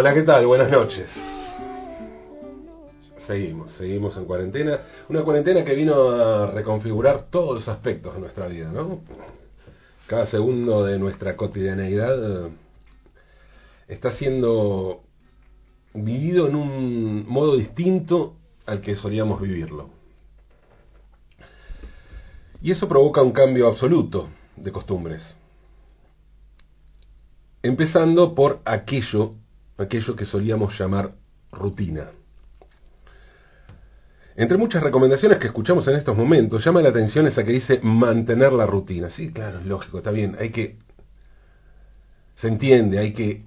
Hola, ¿qué tal? Buenas noches. Seguimos, seguimos en cuarentena. Una cuarentena que vino a reconfigurar todos los aspectos de nuestra vida, ¿no? Cada segundo de nuestra cotidianeidad eh, está siendo vivido en un modo distinto al que solíamos vivirlo. Y eso provoca un cambio absoluto de costumbres. Empezando por aquello, aquello que solíamos llamar rutina. Entre muchas recomendaciones que escuchamos en estos momentos, llama la atención esa que dice mantener la rutina. Sí, claro, es lógico, está bien, hay que... Se entiende, hay que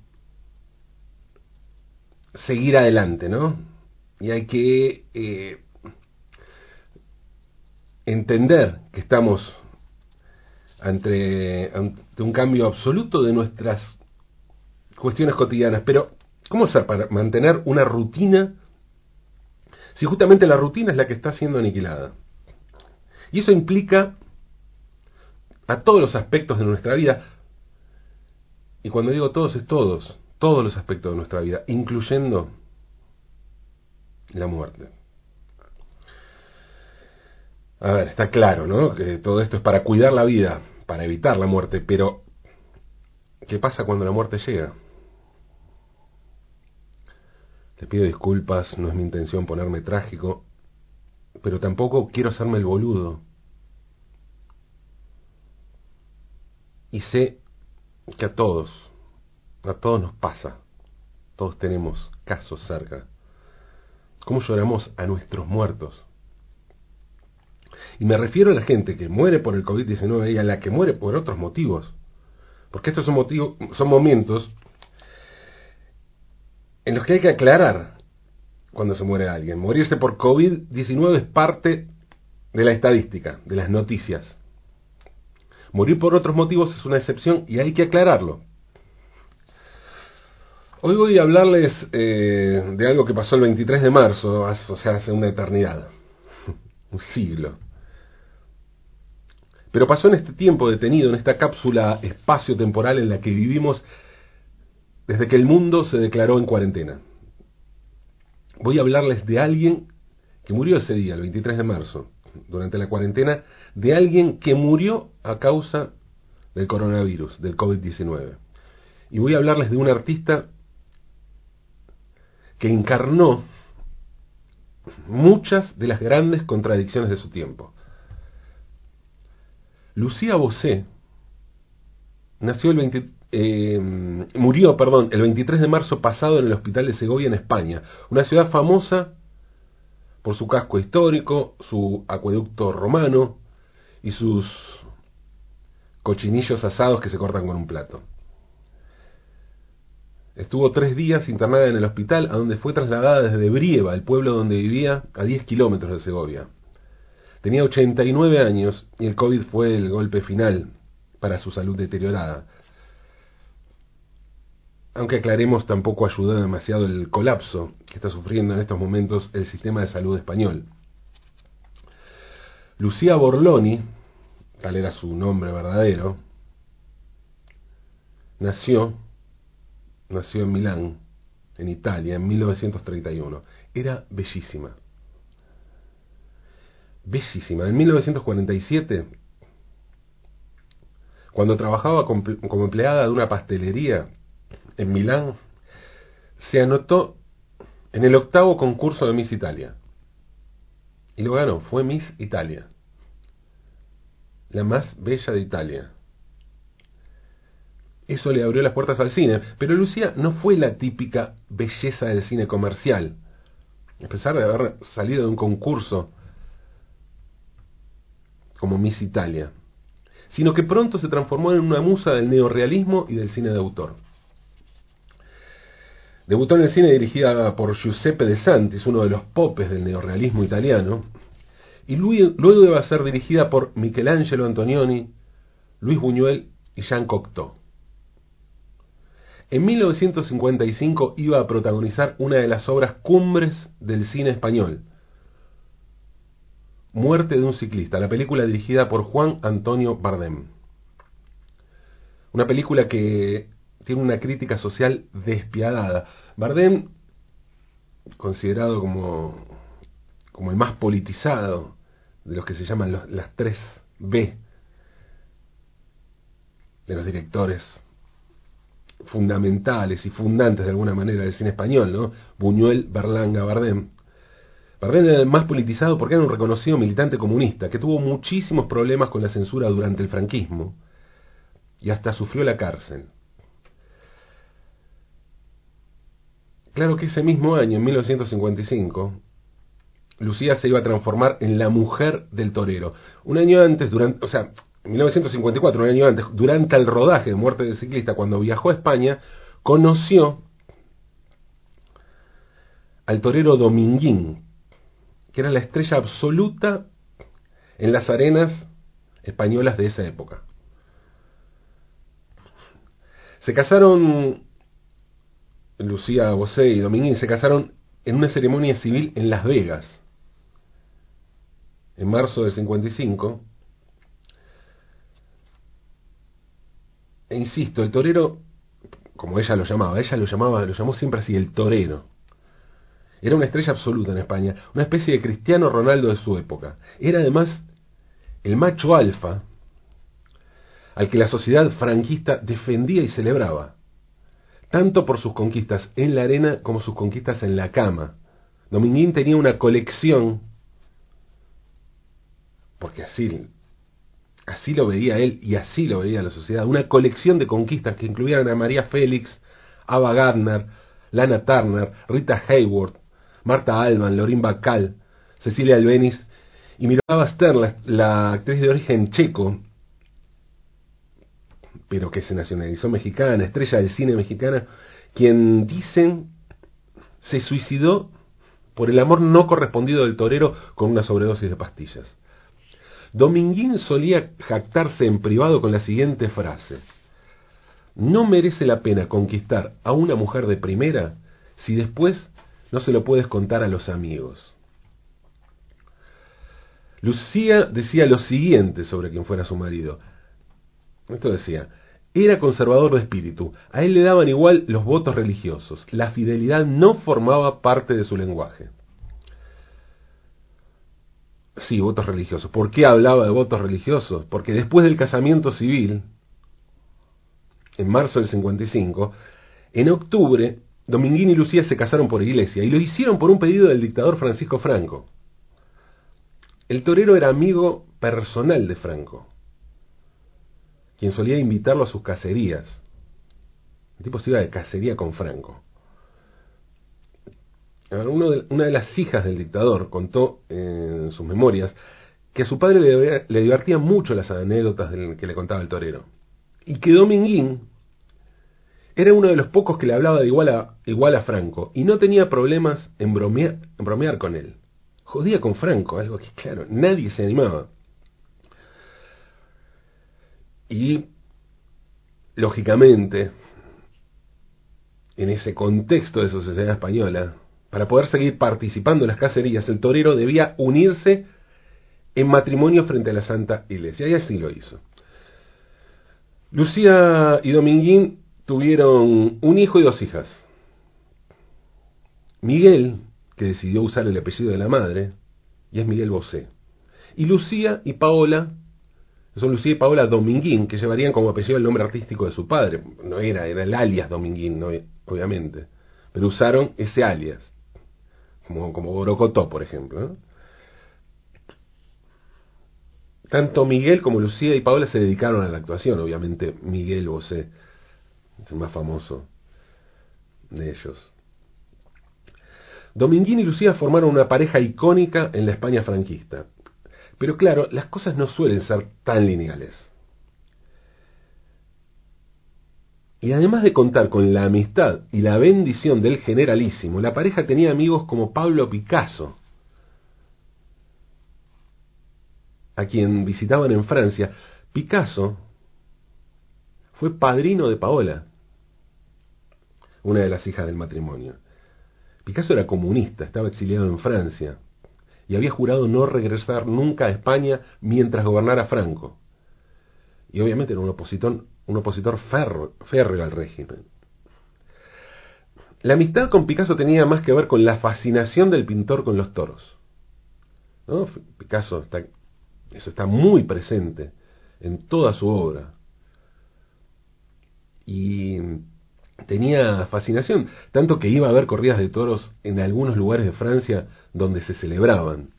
seguir adelante, ¿no? Y hay que eh, entender que estamos ante, ante un cambio absoluto de nuestras cuestiones cotidianas. Pero, ¿cómo hacer para mantener una rutina si justamente la rutina es la que está siendo aniquilada? Y eso implica a todos los aspectos de nuestra vida. Y cuando digo todos es todos, todos los aspectos de nuestra vida, incluyendo la muerte. A ver, está claro, ¿no? Que todo esto es para cuidar la vida, para evitar la muerte, pero ¿qué pasa cuando la muerte llega? Te pido disculpas, no es mi intención ponerme trágico, pero tampoco quiero hacerme el boludo. Y sé que a todos, a todos nos pasa, todos tenemos casos cerca. ¿Cómo lloramos a nuestros muertos? Y me refiero a la gente que muere por el COVID-19 y a la que muere por otros motivos. Porque estos son, motivos, son momentos en los que hay que aclarar cuando se muere alguien. Morirse por COVID-19 es parte de la estadística, de las noticias. Morir por otros motivos es una excepción y hay que aclararlo. Hoy voy a hablarles eh, de algo que pasó el 23 de marzo, o sea, hace una eternidad, un siglo. Pero pasó en este tiempo detenido, en esta cápsula espacio-temporal en la que vivimos desde que el mundo se declaró en cuarentena. Voy a hablarles de alguien que murió ese día, el 23 de marzo, durante la cuarentena, de alguien que murió a causa del coronavirus, del COVID-19. Y voy a hablarles de un artista que encarnó muchas de las grandes contradicciones de su tiempo. Lucía Bosé nació el 20, eh, murió, perdón, el 23 de marzo pasado en el hospital de Segovia en España, una ciudad famosa por su casco histórico, su acueducto romano y sus cochinillos asados que se cortan con un plato. Estuvo tres días internada en el hospital, a donde fue trasladada desde Brieva, el pueblo donde vivía, a 10 kilómetros de Segovia. Tenía 89 años y el COVID fue el golpe final para su salud deteriorada aunque aclaremos, tampoco ayudó demasiado el colapso que está sufriendo en estos momentos el sistema de salud español. Lucía Borloni, tal era su nombre verdadero, nació, nació en Milán, en Italia, en 1931. Era bellísima. Bellísima. En 1947, cuando trabajaba como empleada de una pastelería en Milán, se anotó en el octavo concurso de Miss Italia. Y lo ganó, fue Miss Italia. La más bella de Italia. Eso le abrió las puertas al cine. Pero Lucía no fue la típica belleza del cine comercial. A pesar de haber salido de un concurso como Miss Italia. Sino que pronto se transformó en una musa del neorealismo y del cine de autor. Debutó en el cine dirigida por Giuseppe De Santis, uno de los popes del neorrealismo italiano, y luego iba a ser dirigida por Michelangelo Antonioni, Luis Buñuel y Jean Cocteau. En 1955 iba a protagonizar una de las obras cumbres del cine español, Muerte de un ciclista, la película dirigida por Juan Antonio Bardem. Una película que tiene una crítica social despiadada. Bardem, considerado como, como el más politizado de los que se llaman las tres B de los directores fundamentales y fundantes de alguna manera del cine español, ¿no? Buñuel, Berlanga, Bardem. Bardem era el más politizado porque era un reconocido militante comunista que tuvo muchísimos problemas con la censura durante el franquismo y hasta sufrió la cárcel. Claro que ese mismo año, en 1955, Lucía se iba a transformar en la mujer del torero. Un año antes, durante, o sea, en 1954, un año antes, durante el rodaje de Muerte del Ciclista, cuando viajó a España, conoció al torero Dominguín, que era la estrella absoluta en las arenas españolas de esa época. Se casaron, Lucía Bosé y Dominguín se casaron en una ceremonia civil en Las Vegas, en marzo del 55. E insisto, el torero, como ella lo llamaba, ella lo llamaba, lo llamó siempre así, el torero. Era una estrella absoluta en España, una especie de Cristiano Ronaldo de su época. Era además el macho alfa al que la sociedad franquista defendía y celebraba, tanto por sus conquistas en la arena como sus conquistas en la cama. Dominguín tenía una colección, porque así, así lo veía él y así lo veía la sociedad, una colección de conquistas que incluían a María Félix, Ava Gardner, Lana Turner, Rita Hayward, Marta Alban, Lorín Bacal, Cecilia Albeniz y Miraba Stern, la actriz de origen checo, pero que se nacionalizó mexicana, estrella del cine mexicana, quien dicen se suicidó por el amor no correspondido del torero con una sobredosis de pastillas. Dominguín solía jactarse en privado con la siguiente frase. No merece la pena conquistar a una mujer de primera si después no se lo puedes contar a los amigos. Lucía decía lo siguiente sobre quien fuera su marido. Esto decía, era conservador de espíritu, a él le daban igual los votos religiosos, la fidelidad no formaba parte de su lenguaje. Sí, votos religiosos. ¿Por qué hablaba de votos religiosos? Porque después del casamiento civil, en marzo del 55, en octubre, Dominguín y Lucía se casaron por iglesia y lo hicieron por un pedido del dictador Francisco Franco. El torero era amigo personal de Franco quien solía invitarlo a sus cacerías. El tipo se iba de cacería con Franco. una de las hijas del dictador contó en sus memorias que a su padre le, divertían mucho las anécdotas que le contaba el torero. Y que Dominguín era uno de los pocos que le hablaba de igual a, igual a Franco y no tenía problemas en bromear, en bromear con él. Jodía con Franco, algo que claro, nadie se animaba. Y, lógicamente, en ese contexto de sociedad española, para poder seguir participando en las cacerías, el torero debía unirse en matrimonio frente a la Santa Iglesia, y así lo hizo. Lucía y Dominguín tuvieron un hijo y dos hijas. Miguel, que decidió usar el apellido de la madre, y es Miguel Bosé. Y Lucía y Paola, son Lucía y Paola Dominguín, que llevarían como apellido el nombre artístico de su padre. No era, era el alias Dominguín, obviamente. Pero usaron ese alias, como, como Borocotó, por ejemplo. Tanto Miguel como Lucía y Paola se dedicaron a la actuación, obviamente Miguel Bosé es el más famoso de ellos. Dominguín y Lucía formaron una pareja icónica en la España franquista. Pero claro, las cosas no suelen ser tan lineales. Y además de contar con la amistad y la bendición del generalísimo, la pareja tenía amigos como Pablo Picasso, a quien visitaban en Francia. Picasso fue padrino de Paola, una de las hijas del matrimonio. Picasso era comunista, estaba exiliado en Francia y había jurado no regresar nunca a España mientras gobernara Franco. Y obviamente era un opositor, un opositor férreo al régimen. La amistad con Picasso tenía más que ver con la fascinación del pintor con los toros. Picasso está, eso está muy presente en toda su obra. Y tenía fascinación, tanto que iba a ver corridas de toros en algunos lugares de Francia donde se celebraban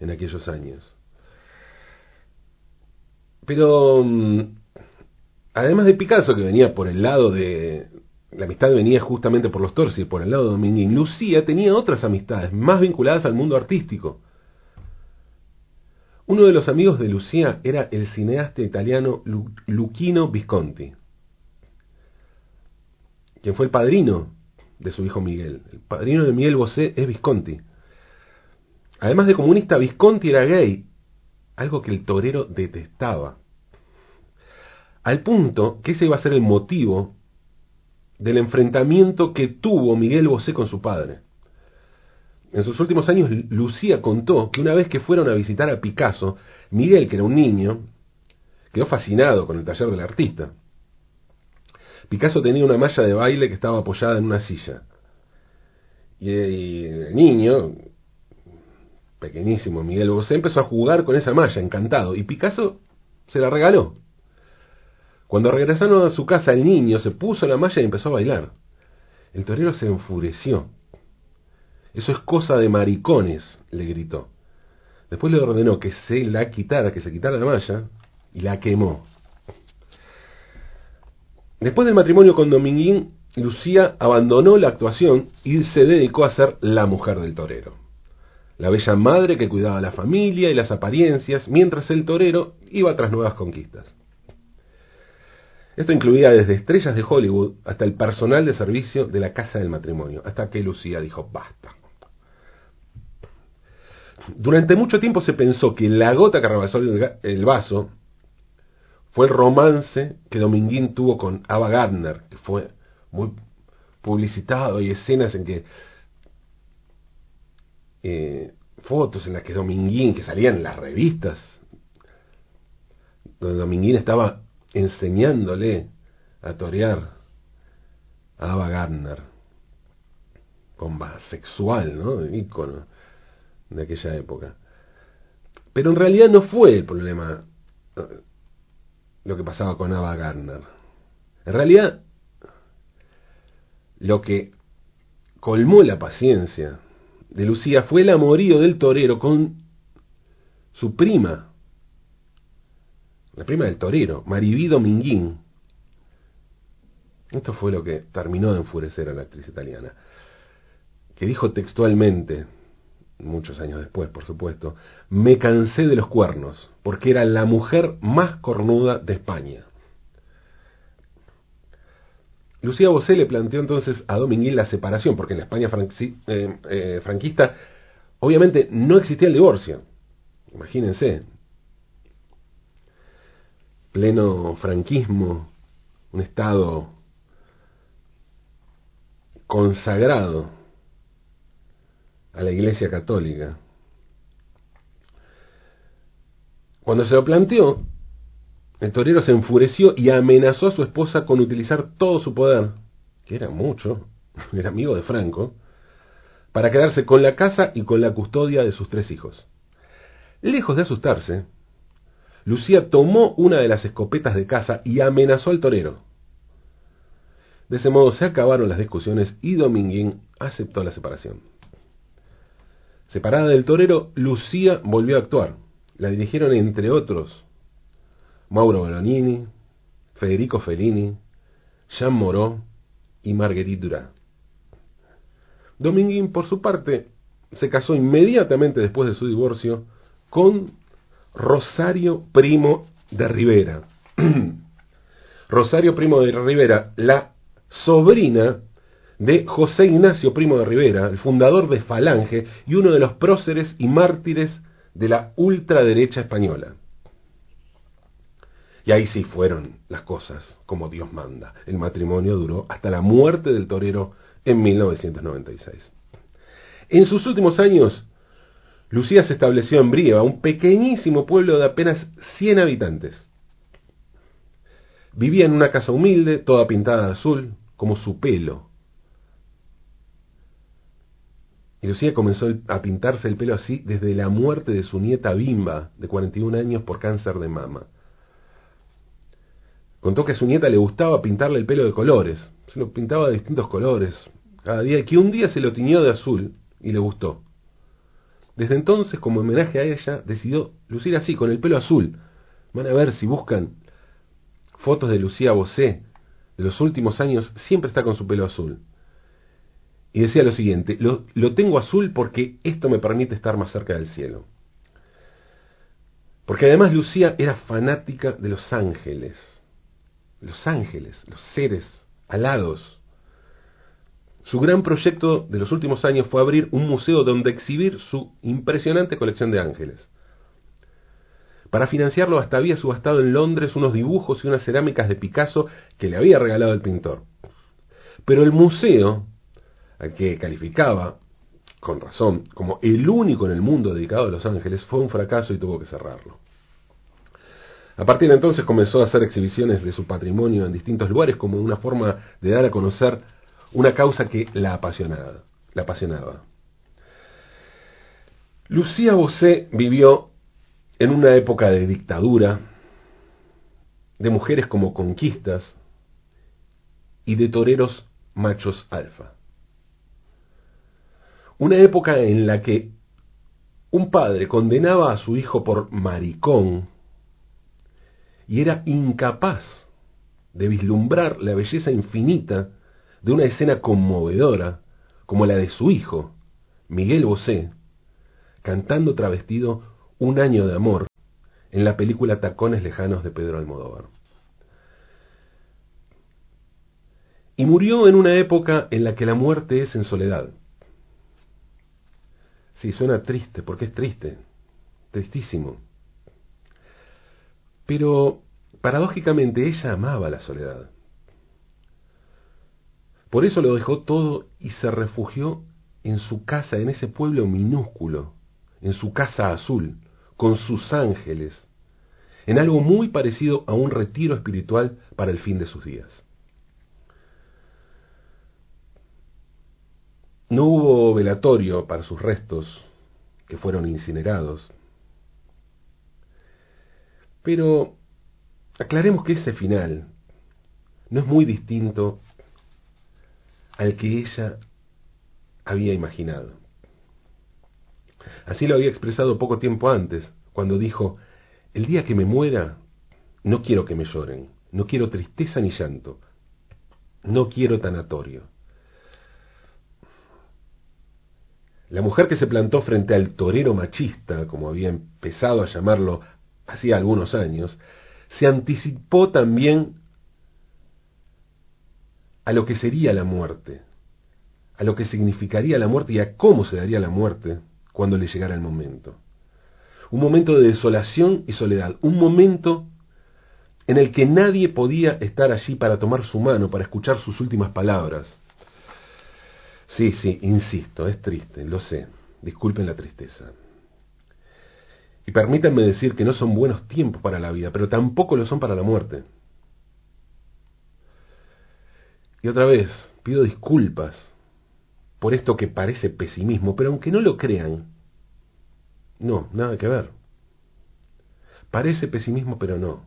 en aquellos años. Pero mm, además de Picasso, que venía por el lado de... La amistad venía justamente por los toros y por el lado de Dominguín. Lucía tenía otras amistades, más vinculadas al mundo artístico. Uno de los amigos de Lucía era el cineasta italiano Luchino Visconti quien fue el padrino de su hijo Miguel. El padrino de Miguel Bosé es Visconti. Además de comunista, Visconti era gay, algo que el torero detestaba. Al punto que ese iba a ser el motivo del enfrentamiento que tuvo Miguel Bosé con su padre. En sus últimos años, Lucía contó que una vez que fueron a visitar a Picasso, Miguel, que era un niño, quedó fascinado con el taller del artista. Picasso tenía una malla de baile que estaba apoyada en una silla. Y, el niño, pequeñísimo Miguel Bosé, empezó a jugar con esa malla, encantado. Y Picasso se la regaló. Cuando regresaron a su casa, el niño se puso la malla y empezó a bailar. El torero se enfureció. Eso es cosa de maricones, le gritó. Después le ordenó que se la quitara, que se quitara la malla, y la quemó. Después del matrimonio con Dominguín, Lucía abandonó la actuación y se dedicó a ser la mujer del torero. La bella madre que cuidaba la familia y las apariencias, mientras el torero iba tras nuevas conquistas. Esto incluía desde estrellas de Hollywood hasta el personal de servicio de la casa del matrimonio, hasta que Lucía dijo basta. Durante mucho tiempo se pensó que la gota que rebasó el vaso fue el romance que Dominguín tuvo con Ava Gardner, que fue muy publicitado, y escenas en que eh, fotos en las que Dominguín, que salían en las revistas, donde Dominguín estaba enseñándole a torear a Ava Gardner, bomba sexual, ¿no? ícono de aquella época. Pero en realidad no fue el problema lo que pasaba con Ava Gardner. En realidad, lo que colmó la paciencia de Lucía fue el amorío del torero con su prima, la prima del torero, Maribí Dominguín. Esto fue lo que terminó de enfurecer a la actriz italiana, que dijo textualmente, muchos años después, por supuesto, me cansé de los cuernos, porque era la mujer más cornuda de España. Lucía Bosé le planteó entonces a Dominguín la separación, porque en la España eh, eh, franquista obviamente no existía el divorcio. Imagínense, pleno franquismo, un Estado consagrado a la Iglesia Católica. Cuando se lo planteó, el torero se enfureció y amenazó a su esposa con utilizar todo su poder, que era mucho, era amigo de Franco, para quedarse con la casa y con la custodia de sus tres hijos. Lejos de asustarse, Lucía tomó una de las escopetas de casa y amenazó al torero. De ese modo se acabaron las discusiones y Dominguín aceptó la separación. Separada del torero, Lucía volvió a actuar. La dirigieron entre otros Mauro Bolonini, Federico Fellini, Jean Moreau y Marguerite Duras. Dominguín, por su parte, se casó inmediatamente después de su divorcio con Rosario Primo de Rivera. Rosario Primo de Rivera, la sobrina de José Ignacio Primo de Rivera, el fundador de Falange y uno de los próceres y mártires de la ultraderecha española. Y ahí sí fueron las cosas como Dios manda. El matrimonio duró hasta la muerte del torero en 1996. En sus últimos años, Lucía se estableció en Brieva, un pequeñísimo pueblo de apenas 100 habitantes. Vivía en una casa humilde, toda pintada de azul, como su pelo. Y Lucía comenzó a pintarse el pelo así desde la muerte de su nieta Bimba, de 41 años, por cáncer de mama. Contó que a su nieta le gustaba pintarle el pelo de colores. Se lo pintaba de distintos colores cada día, y que un día se lo tiñó de azul y le gustó. Desde entonces, como homenaje a ella, decidió lucir así, con el pelo azul. Van a ver si buscan fotos de Lucía Bosé de los últimos años, siempre está con su pelo azul. Y decía lo siguiente, lo, lo tengo azul porque esto me permite estar más cerca del cielo. Porque además Lucía era fanática de los ángeles, los ángeles, los seres alados su gran proyecto de los últimos años fue abrir un museo donde exhibir su impresionante colección de ángeles. Para financiarlo hasta había subastado en Londres unos dibujos y unas cerámicas de Picasso que le había regalado el pintor. Pero el museo, al que calificaba, con razón, como el único en el mundo dedicado a los ángeles, fue un fracaso y tuvo que cerrarlo. A partir de entonces comenzó a hacer exhibiciones de su patrimonio en distintos lugares como una forma de dar a conocer una causa que la apasionaba. La apasionaba. Lucía Bosé vivió en una época de dictadura, de mujeres como conquistas y de toreros machos alfa. Una época en la que un padre condenaba a su hijo por maricón y era incapaz de vislumbrar la belleza infinita de una escena conmovedora como la de su hijo, Miguel Bosé, cantando travestido Un año de amor en la película Tacones Lejanos de Pedro Almodóvar. Y murió en una época en la que la muerte es en soledad. Sí, suena triste, porque es triste, tristísimo. Pero, paradójicamente, ella amaba la soledad. Por eso lo dejó todo y se refugió en su casa, en ese pueblo minúsculo, en su casa azul, con sus ángeles, en algo muy parecido a un retiro espiritual para el fin de sus días. No hubo velatorio para sus restos, que fueron incinerados. Pero aclaremos que ese final no es muy distinto al que ella había imaginado. Así lo había expresado poco tiempo antes, cuando dijo, el día que me muera, no quiero que me lloren, no quiero tristeza ni llanto, no quiero tanatorio. La mujer que se plantó frente al torero machista, como había empezado a llamarlo hacía algunos años, se anticipó también a lo que sería la muerte, a lo que significaría la muerte y a cómo se daría la muerte cuando le llegara el momento. Un momento de desolación y soledad, un momento en el que nadie podía estar allí para tomar su mano, para escuchar sus últimas palabras. Sí, sí, insisto, es triste, lo sé, disculpen la tristeza. Y permítanme decir que no son buenos tiempos para la vida, pero tampoco lo son para la muerte. Y otra vez, pido disculpas por esto que parece pesimismo, pero aunque no lo crean, no, nada que ver. Parece pesimismo, pero no.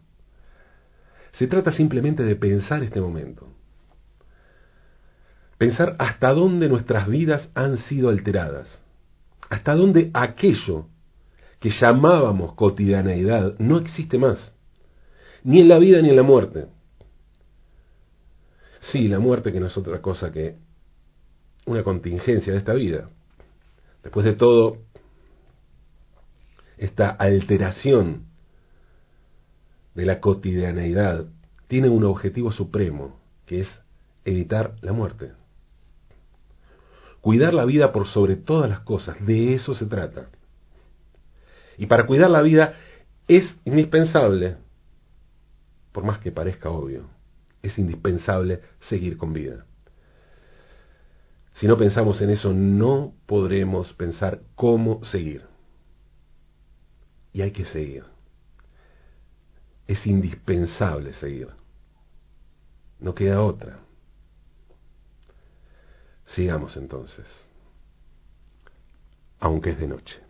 Se trata simplemente de pensar este momento. Pensar hasta dónde nuestras vidas han sido alteradas. Hasta dónde aquello que llamábamos cotidianeidad no existe más. Ni en la vida ni en la muerte. Sí, la muerte que no es otra cosa que una contingencia de esta vida. Después de todo, esta alteración de la cotidianeidad tiene un objetivo supremo, que es evitar la muerte. Cuidar la vida por sobre todas las cosas, de eso se trata. Y para cuidar la vida es indispensable, por más que parezca obvio, es indispensable seguir con vida. Si no pensamos en eso, no podremos pensar cómo seguir. y hay que seguir. Es indispensable seguir. No queda otra. Sigamos entonces, aunque es de noche.